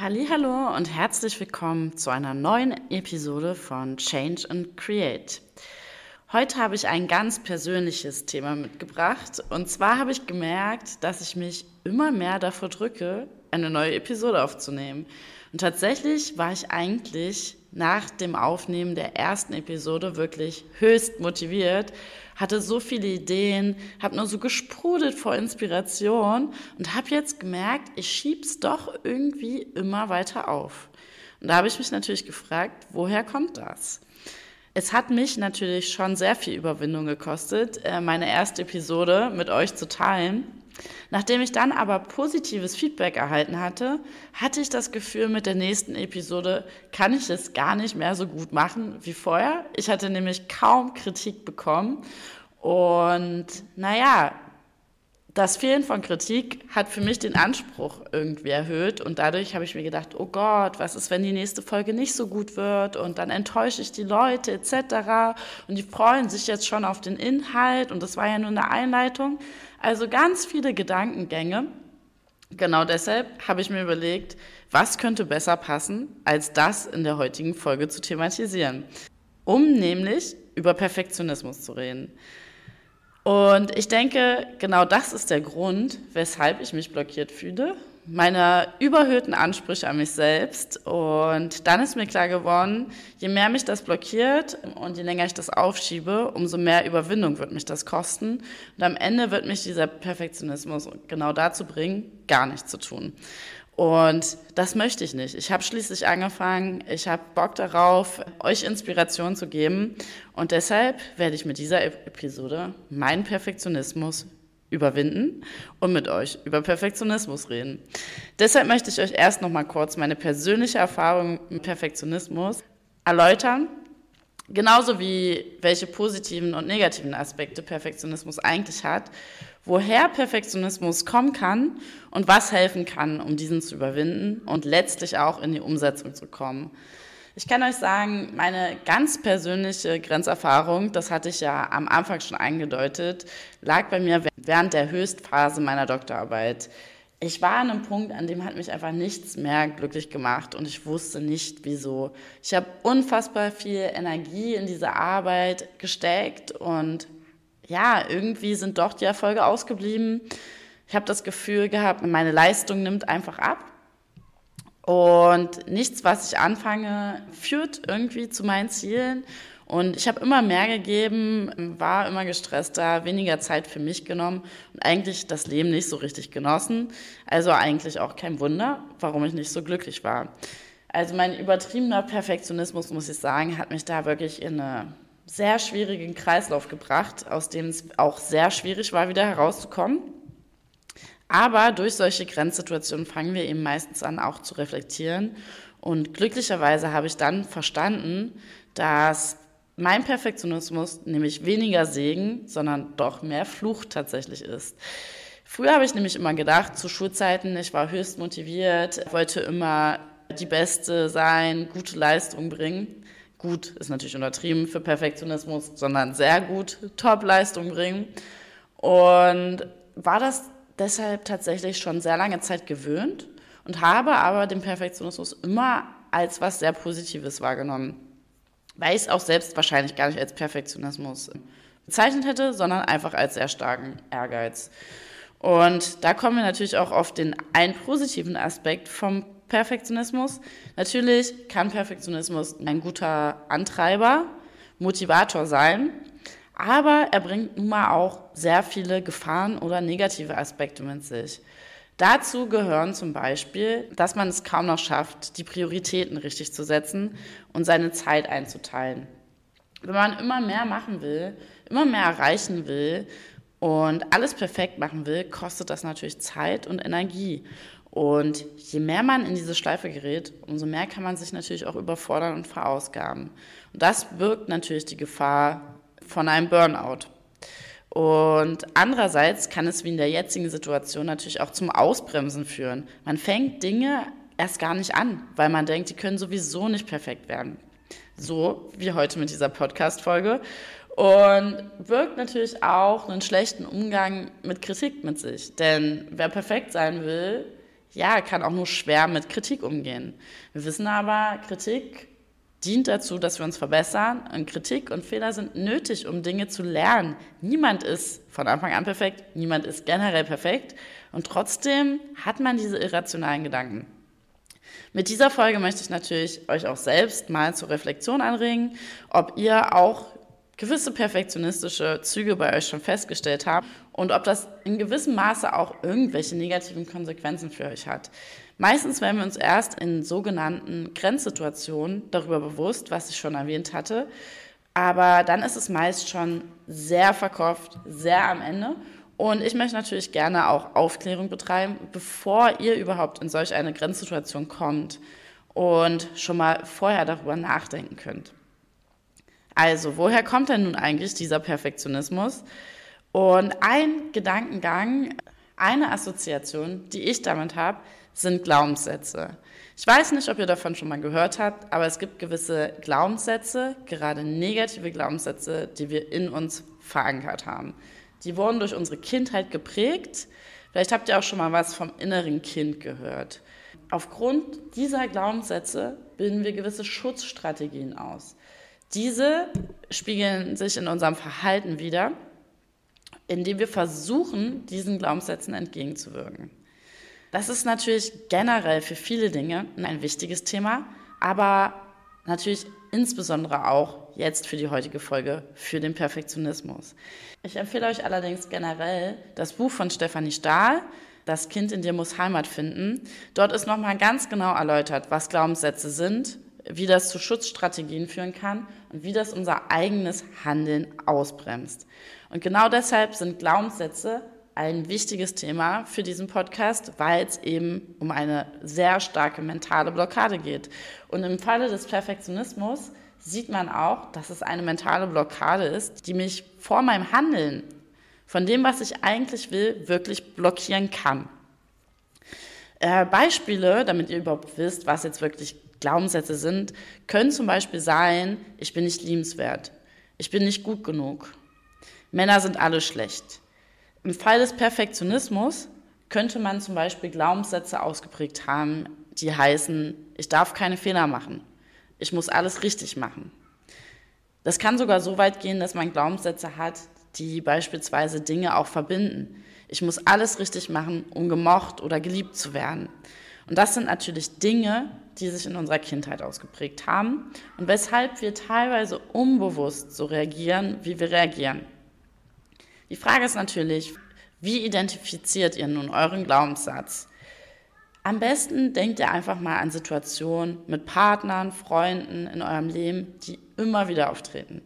Hallo und herzlich willkommen zu einer neuen Episode von Change and Create. Heute habe ich ein ganz persönliches Thema mitgebracht und zwar habe ich gemerkt, dass ich mich immer mehr davor drücke, eine neue Episode aufzunehmen. Und tatsächlich war ich eigentlich nach dem Aufnehmen der ersten Episode wirklich höchst motiviert, hatte so viele Ideen, habe nur so gesprudelt vor Inspiration und habe jetzt gemerkt, ich schieb's doch irgendwie immer weiter auf. Und da habe ich mich natürlich gefragt, woher kommt das? Es hat mich natürlich schon sehr viel Überwindung gekostet, äh, meine erste Episode mit euch zu teilen. Nachdem ich dann aber positives Feedback erhalten hatte, hatte ich das Gefühl, mit der nächsten Episode kann ich es gar nicht mehr so gut machen wie vorher. Ich hatte nämlich kaum Kritik bekommen. Und naja, das Fehlen von Kritik hat für mich den Anspruch irgendwie erhöht und dadurch habe ich mir gedacht, oh Gott, was ist, wenn die nächste Folge nicht so gut wird und dann enttäusche ich die Leute etc. Und die freuen sich jetzt schon auf den Inhalt und das war ja nur eine Einleitung. Also ganz viele Gedankengänge. Genau deshalb habe ich mir überlegt, was könnte besser passen, als das in der heutigen Folge zu thematisieren, um nämlich über Perfektionismus zu reden. Und ich denke, genau das ist der Grund, weshalb ich mich blockiert fühle. Meine überhöhten Ansprüche an mich selbst. Und dann ist mir klar geworden, je mehr mich das blockiert und je länger ich das aufschiebe, umso mehr Überwindung wird mich das kosten. Und am Ende wird mich dieser Perfektionismus genau dazu bringen, gar nichts zu tun. Und das möchte ich nicht. Ich habe schließlich angefangen, ich habe Bock darauf, euch Inspiration zu geben. Und deshalb werde ich mit dieser Episode meinen Perfektionismus überwinden und mit euch über Perfektionismus reden. Deshalb möchte ich euch erst noch mal kurz meine persönliche Erfahrung mit Perfektionismus erläutern, genauso wie welche positiven und negativen Aspekte Perfektionismus eigentlich hat woher Perfektionismus kommen kann und was helfen kann, um diesen zu überwinden und letztlich auch in die Umsetzung zu kommen. Ich kann euch sagen, meine ganz persönliche Grenzerfahrung, das hatte ich ja am Anfang schon eingedeutet, lag bei mir während der Höchstphase meiner Doktorarbeit. Ich war an einem Punkt, an dem hat mich einfach nichts mehr glücklich gemacht und ich wusste nicht, wieso. Ich habe unfassbar viel Energie in diese Arbeit gesteckt und ja, irgendwie sind doch die Erfolge ausgeblieben. Ich habe das Gefühl gehabt, meine Leistung nimmt einfach ab. Und nichts, was ich anfange, führt irgendwie zu meinen Zielen. Und ich habe immer mehr gegeben, war immer gestresster, weniger Zeit für mich genommen und eigentlich das Leben nicht so richtig genossen. Also eigentlich auch kein Wunder, warum ich nicht so glücklich war. Also mein übertriebener Perfektionismus, muss ich sagen, hat mich da wirklich in eine sehr schwierigen Kreislauf gebracht, aus dem es auch sehr schwierig war, wieder herauszukommen. Aber durch solche Grenzsituationen fangen wir eben meistens an, auch zu reflektieren. Und glücklicherweise habe ich dann verstanden, dass mein Perfektionismus nämlich weniger Segen, sondern doch mehr Fluch tatsächlich ist. Früher habe ich nämlich immer gedacht, zu Schulzeiten, ich war höchst motiviert, wollte immer die Beste sein, gute Leistung bringen gut ist natürlich untertrieben für Perfektionismus, sondern sehr gut Top-Leistung bringen. Und war das deshalb tatsächlich schon sehr lange Zeit gewöhnt und habe aber den Perfektionismus immer als was sehr Positives wahrgenommen. Weil ich es auch selbst wahrscheinlich gar nicht als Perfektionismus bezeichnet hätte, sondern einfach als sehr starken Ehrgeiz. Und da kommen wir natürlich auch auf den einen positiven Aspekt vom Perfektionismus. Natürlich kann Perfektionismus ein guter Antreiber, Motivator sein, aber er bringt nun mal auch sehr viele Gefahren oder negative Aspekte mit sich. Dazu gehören zum Beispiel, dass man es kaum noch schafft, die Prioritäten richtig zu setzen und seine Zeit einzuteilen. Wenn man immer mehr machen will, immer mehr erreichen will und alles perfekt machen will, kostet das natürlich Zeit und Energie. Und je mehr man in diese Schleife gerät, umso mehr kann man sich natürlich auch überfordern und verausgaben. Und das birgt natürlich die Gefahr von einem Burnout. Und andererseits kann es wie in der jetzigen Situation natürlich auch zum Ausbremsen führen. Man fängt Dinge erst gar nicht an, weil man denkt, die können sowieso nicht perfekt werden. So wie heute mit dieser Podcast-Folge. Und wirkt natürlich auch einen schlechten Umgang mit Kritik mit sich. Denn wer perfekt sein will, ja, kann auch nur schwer mit Kritik umgehen. Wir wissen aber, Kritik dient dazu, dass wir uns verbessern. Und Kritik und Fehler sind nötig, um Dinge zu lernen. Niemand ist von Anfang an perfekt, niemand ist generell perfekt. Und trotzdem hat man diese irrationalen Gedanken. Mit dieser Folge möchte ich natürlich euch auch selbst mal zur Reflexion anregen, ob ihr auch gewisse perfektionistische Züge bei euch schon festgestellt habt und ob das in gewissem Maße auch irgendwelche negativen Konsequenzen für euch hat. Meistens werden wir uns erst in sogenannten Grenzsituationen darüber bewusst, was ich schon erwähnt hatte, aber dann ist es meist schon sehr verkauft, sehr am Ende und ich möchte natürlich gerne auch Aufklärung betreiben, bevor ihr überhaupt in solch eine Grenzsituation kommt und schon mal vorher darüber nachdenken könnt. Also, woher kommt denn nun eigentlich dieser Perfektionismus? Und ein Gedankengang, eine Assoziation, die ich damit habe, sind Glaubenssätze. Ich weiß nicht, ob ihr davon schon mal gehört habt, aber es gibt gewisse Glaubenssätze, gerade negative Glaubenssätze, die wir in uns verankert haben. Die wurden durch unsere Kindheit geprägt. Vielleicht habt ihr auch schon mal was vom inneren Kind gehört. Aufgrund dieser Glaubenssätze bilden wir gewisse Schutzstrategien aus. Diese spiegeln sich in unserem Verhalten wieder, indem wir versuchen, diesen Glaubenssätzen entgegenzuwirken. Das ist natürlich generell für viele Dinge ein wichtiges Thema, aber natürlich insbesondere auch jetzt für die heutige Folge für den Perfektionismus. Ich empfehle euch allerdings generell das Buch von Stefanie Stahl, Das Kind in dir muss Heimat finden. Dort ist nochmal ganz genau erläutert, was Glaubenssätze sind, wie das zu Schutzstrategien führen kann und wie das unser eigenes Handeln ausbremst. Und genau deshalb sind Glaubenssätze ein wichtiges Thema für diesen Podcast, weil es eben um eine sehr starke mentale Blockade geht. Und im Falle des Perfektionismus sieht man auch, dass es eine mentale Blockade ist, die mich vor meinem Handeln, von dem, was ich eigentlich will, wirklich blockieren kann. Äh, Beispiele, damit ihr überhaupt wisst, was jetzt wirklich Glaubenssätze sind, können zum Beispiel sein, ich bin nicht liebenswert, ich bin nicht gut genug, Männer sind alle schlecht, im Fall des Perfektionismus könnte man zum Beispiel Glaubenssätze ausgeprägt haben, die heißen, ich darf keine Fehler machen, ich muss alles richtig machen. Das kann sogar so weit gehen, dass man Glaubenssätze hat, die beispielsweise Dinge auch verbinden. Ich muss alles richtig machen, um gemocht oder geliebt zu werden. Und das sind natürlich Dinge, die sich in unserer Kindheit ausgeprägt haben und weshalb wir teilweise unbewusst so reagieren, wie wir reagieren. Die Frage ist natürlich, wie identifiziert ihr nun euren Glaubenssatz? Am besten denkt ihr einfach mal an Situationen mit Partnern, Freunden in eurem Leben, die immer wieder auftreten.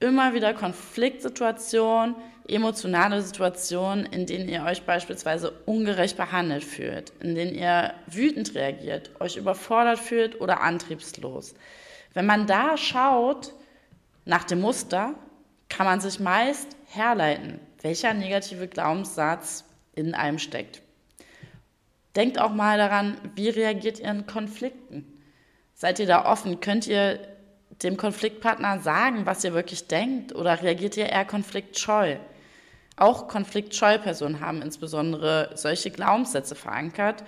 Immer wieder Konfliktsituationen, emotionale Situationen, in denen ihr euch beispielsweise ungerecht behandelt fühlt, in denen ihr wütend reagiert, euch überfordert fühlt oder antriebslos. Wenn man da schaut nach dem Muster, kann man sich meist herleiten, welcher negative Glaubenssatz in einem steckt. Denkt auch mal daran, wie reagiert ihr in Konflikten? Seid ihr da offen? Könnt ihr dem Konfliktpartner sagen, was ihr wirklich denkt? Oder reagiert ihr eher konfliktscheu? Auch konfliktscheu Personen haben insbesondere solche Glaubenssätze verankert.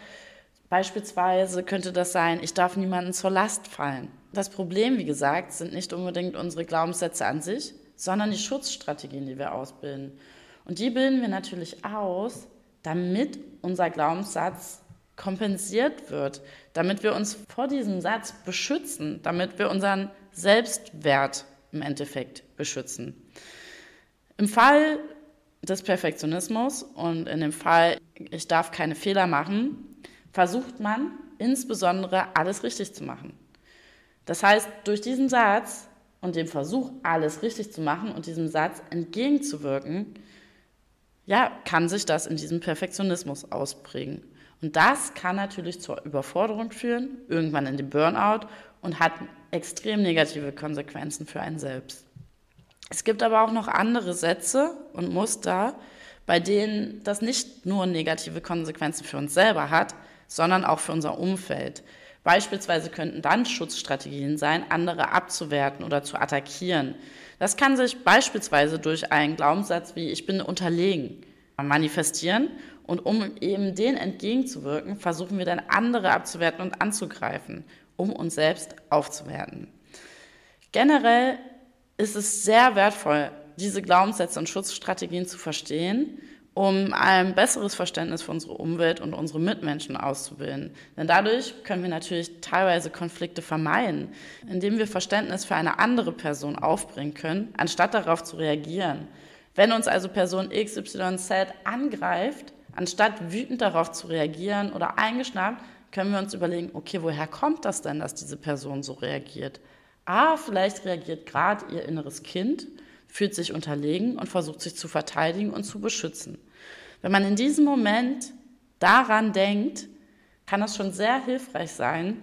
Beispielsweise könnte das sein, ich darf niemanden zur Last fallen. Das Problem, wie gesagt, sind nicht unbedingt unsere Glaubenssätze an sich, sondern die Schutzstrategien, die wir ausbilden. Und die bilden wir natürlich aus, damit unser Glaubenssatz kompensiert wird, damit wir uns vor diesem Satz beschützen, damit wir unseren Selbstwert im Endeffekt beschützen. Im Fall des Perfektionismus und in dem Fall, ich darf keine Fehler machen, versucht man insbesondere alles richtig zu machen. Das heißt, durch diesen Satz und dem Versuch, alles richtig zu machen und diesem Satz entgegenzuwirken, ja, kann sich das in diesem Perfektionismus ausprägen. Und das kann natürlich zur Überforderung führen, irgendwann in den Burnout und hat extrem negative Konsequenzen für einen selbst. Es gibt aber auch noch andere Sätze und Muster, bei denen das nicht nur negative Konsequenzen für uns selber hat, sondern auch für unser Umfeld. Beispielsweise könnten dann Schutzstrategien sein, andere abzuwerten oder zu attackieren. Das kann sich beispielsweise durch einen Glaubenssatz wie ich bin unterlegen manifestieren Und um eben denen entgegenzuwirken, versuchen wir dann andere abzuwerten und anzugreifen, um uns selbst aufzuwerten. Generell ist es sehr wertvoll, diese Glaubenssätze und Schutzstrategien zu verstehen, um ein besseres Verständnis für unsere Umwelt und unsere Mitmenschen auszubilden. Denn dadurch können wir natürlich teilweise Konflikte vermeiden, indem wir Verständnis für eine andere Person aufbringen können, anstatt darauf zu reagieren. Wenn uns also Person XYZ angreift, anstatt wütend darauf zu reagieren oder eingeschnappt, können wir uns überlegen, okay, woher kommt das denn, dass diese Person so reagiert? Ah, vielleicht reagiert gerade ihr inneres Kind, fühlt sich unterlegen und versucht sich zu verteidigen und zu beschützen. Wenn man in diesem Moment daran denkt, kann das schon sehr hilfreich sein,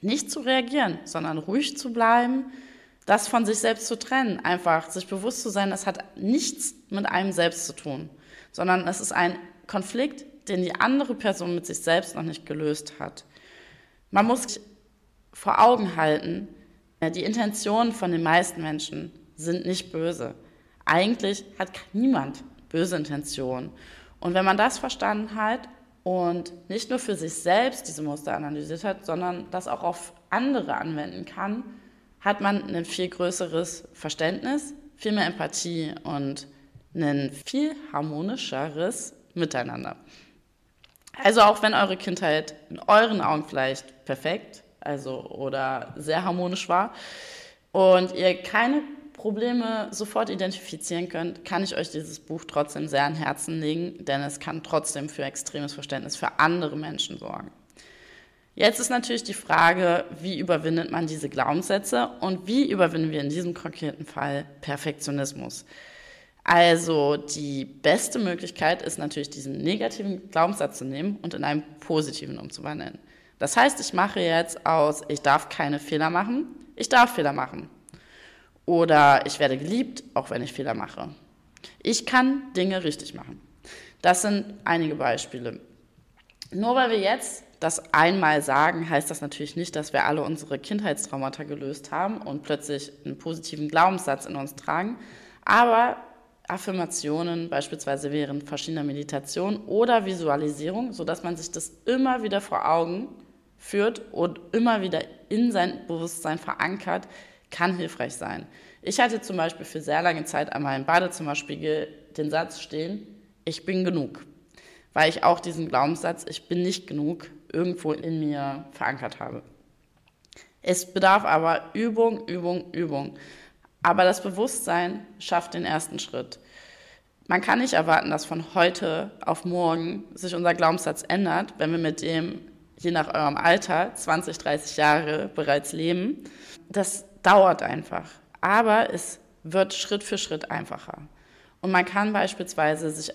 nicht zu reagieren, sondern ruhig zu bleiben, das von sich selbst zu trennen, einfach sich bewusst zu sein, das hat nichts mit einem selbst zu tun, sondern es ist ein Konflikt, den die andere Person mit sich selbst noch nicht gelöst hat. Man muss sich vor Augen halten, die Intentionen von den meisten Menschen sind nicht böse. Eigentlich hat niemand böse Intentionen. Und wenn man das verstanden hat und nicht nur für sich selbst diese Muster analysiert hat, sondern das auch auf andere anwenden kann, hat man ein viel größeres Verständnis, viel mehr Empathie und ein viel harmonischeres Miteinander. Also auch wenn eure Kindheit in euren Augen vielleicht perfekt, also oder sehr harmonisch war und ihr keine Probleme sofort identifizieren könnt, kann ich euch dieses Buch trotzdem sehr an Herzen legen, denn es kann trotzdem für extremes Verständnis für andere Menschen sorgen. Jetzt ist natürlich die Frage, wie überwindet man diese Glaubenssätze und wie überwinden wir in diesem konkreten Fall Perfektionismus? Also die beste Möglichkeit ist natürlich, diesen negativen Glaubenssatz zu nehmen und in einen positiven umzuwandeln. Das heißt, ich mache jetzt aus, ich darf keine Fehler machen, ich darf Fehler machen. Oder ich werde geliebt, auch wenn ich Fehler mache. Ich kann Dinge richtig machen. Das sind einige Beispiele. Nur weil wir jetzt das einmal sagen, heißt das natürlich nicht, dass wir alle unsere Kindheitstraumata gelöst haben und plötzlich einen positiven Glaubenssatz in uns tragen. Aber Affirmationen beispielsweise während verschiedener Meditationen oder Visualisierung, sodass man sich das immer wieder vor Augen führt und immer wieder in sein Bewusstsein verankert, kann hilfreich sein. Ich hatte zum Beispiel für sehr lange Zeit an meinem Badezimmerspiegel den Satz stehen, ich bin genug, weil ich auch diesen Glaubenssatz, ich bin nicht genug, irgendwo in mir verankert habe. Es bedarf aber Übung, Übung, Übung. Aber das Bewusstsein schafft den ersten Schritt. Man kann nicht erwarten, dass von heute auf morgen sich unser Glaubenssatz ändert, wenn wir mit dem, je nach eurem Alter, 20, 30 Jahre bereits leben. Das dauert einfach. Aber es wird Schritt für Schritt einfacher. Und man kann beispielsweise sich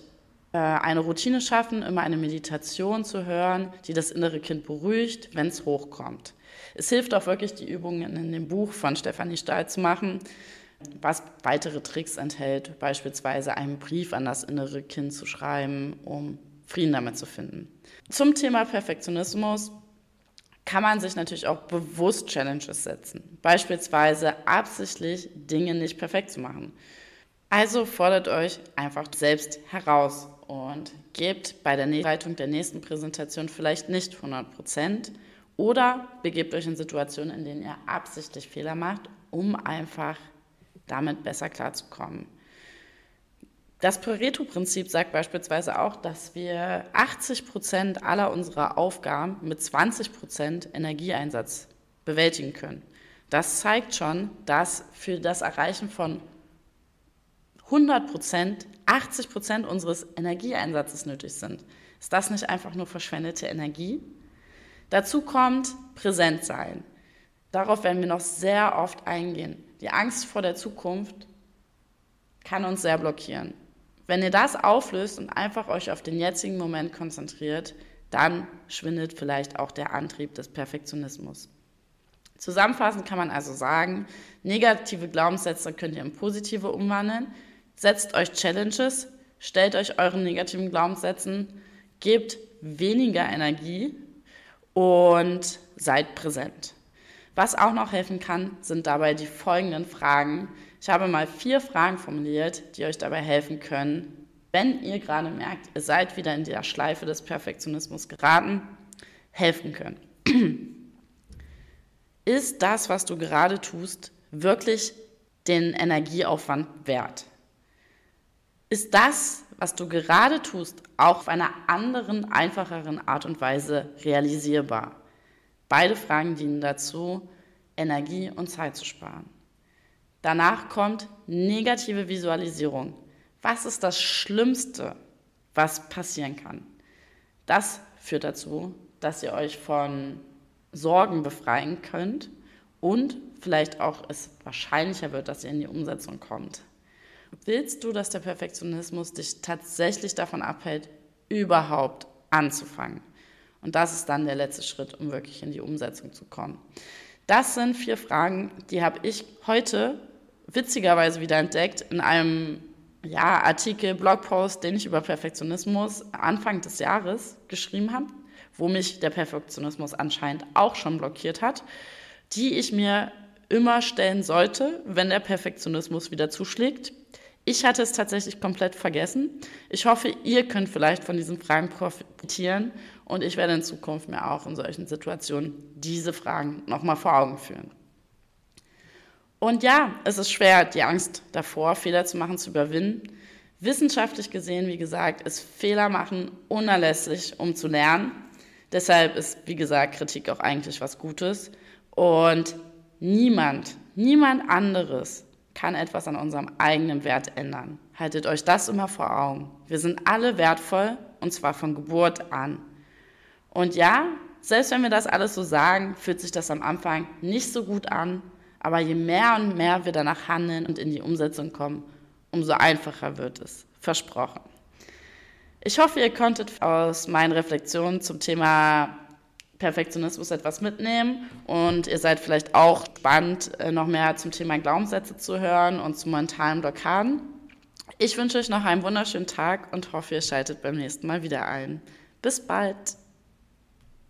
äh, eine Routine schaffen, immer eine Meditation zu hören, die das innere Kind beruhigt, wenn es hochkommt. Es hilft auch wirklich, die Übungen in dem Buch von Stefanie Stahl zu machen, was weitere Tricks enthält, beispielsweise einen Brief an das innere Kind zu schreiben, um Frieden damit zu finden. Zum Thema Perfektionismus kann man sich natürlich auch bewusst Challenges setzen, beispielsweise absichtlich Dinge nicht perfekt zu machen. Also fordert euch einfach selbst heraus und gebt bei der Leitung der nächsten Präsentation vielleicht nicht 100 Prozent oder begebt euch in Situationen, in denen ihr absichtlich Fehler macht, um einfach damit besser klarzukommen. Das Pareto-Prinzip sagt beispielsweise auch, dass wir 80 Prozent aller unserer Aufgaben mit 20 Prozent Energieeinsatz bewältigen können. Das zeigt schon, dass für das Erreichen von 100 Prozent, 80 Prozent unseres Energieeinsatzes nötig sind. Ist das nicht einfach nur verschwendete Energie? Dazu kommt präsent sein. Darauf werden wir noch sehr oft eingehen. Die Angst vor der Zukunft kann uns sehr blockieren. Wenn ihr das auflöst und einfach euch auf den jetzigen Moment konzentriert, dann schwindet vielleicht auch der Antrieb des Perfektionismus. Zusammenfassend kann man also sagen, negative Glaubenssätze könnt ihr in positive umwandeln, Setzt euch Challenges, stellt euch euren negativen Glaubenssätzen, gebt weniger Energie und seid präsent. Was auch noch helfen kann, sind dabei die folgenden Fragen. Ich habe mal vier Fragen formuliert, die euch dabei helfen können, wenn ihr gerade merkt, ihr seid wieder in der Schleife des Perfektionismus geraten, helfen können. Ist das, was du gerade tust, wirklich den Energieaufwand wert? Ist das, was du gerade tust, auch auf einer anderen, einfacheren Art und Weise realisierbar? Beide Fragen dienen dazu, Energie und Zeit zu sparen. Danach kommt negative Visualisierung. Was ist das Schlimmste, was passieren kann? Das führt dazu, dass ihr euch von Sorgen befreien könnt und vielleicht auch es wahrscheinlicher wird, dass ihr in die Umsetzung kommt. Willst du, dass der Perfektionismus dich tatsächlich davon abhält, überhaupt anzufangen? Und das ist dann der letzte Schritt, um wirklich in die Umsetzung zu kommen. Das sind vier Fragen, die habe ich heute witzigerweise wieder entdeckt in einem ja, Artikel, Blogpost, den ich über Perfektionismus Anfang des Jahres geschrieben habe, wo mich der Perfektionismus anscheinend auch schon blockiert hat, die ich mir immer stellen sollte, wenn der Perfektionismus wieder zuschlägt. Ich hatte es tatsächlich komplett vergessen. Ich hoffe, ihr könnt vielleicht von diesen Fragen profitieren und ich werde in Zukunft mir auch in solchen Situationen diese Fragen nochmal vor Augen führen. Und ja, es ist schwer, die Angst davor, Fehler zu machen, zu überwinden. Wissenschaftlich gesehen, wie gesagt, ist Fehler machen unerlässlich, um zu lernen. Deshalb ist, wie gesagt, Kritik auch eigentlich was Gutes. Und niemand, niemand anderes kann etwas an unserem eigenen Wert ändern. Haltet euch das immer vor Augen. Wir sind alle wertvoll und zwar von Geburt an. Und ja, selbst wenn wir das alles so sagen, fühlt sich das am Anfang nicht so gut an, aber je mehr und mehr wir danach handeln und in die Umsetzung kommen, umso einfacher wird es. Versprochen. Ich hoffe, ihr konntet aus meinen Reflexionen zum Thema Perfektionismus etwas mitnehmen und ihr seid vielleicht auch spannend, äh, noch mehr zum Thema Glaubenssätze zu hören und zu mentalen Blockaden. Ich wünsche euch noch einen wunderschönen Tag und hoffe, ihr schaltet beim nächsten Mal wieder ein. Bis bald!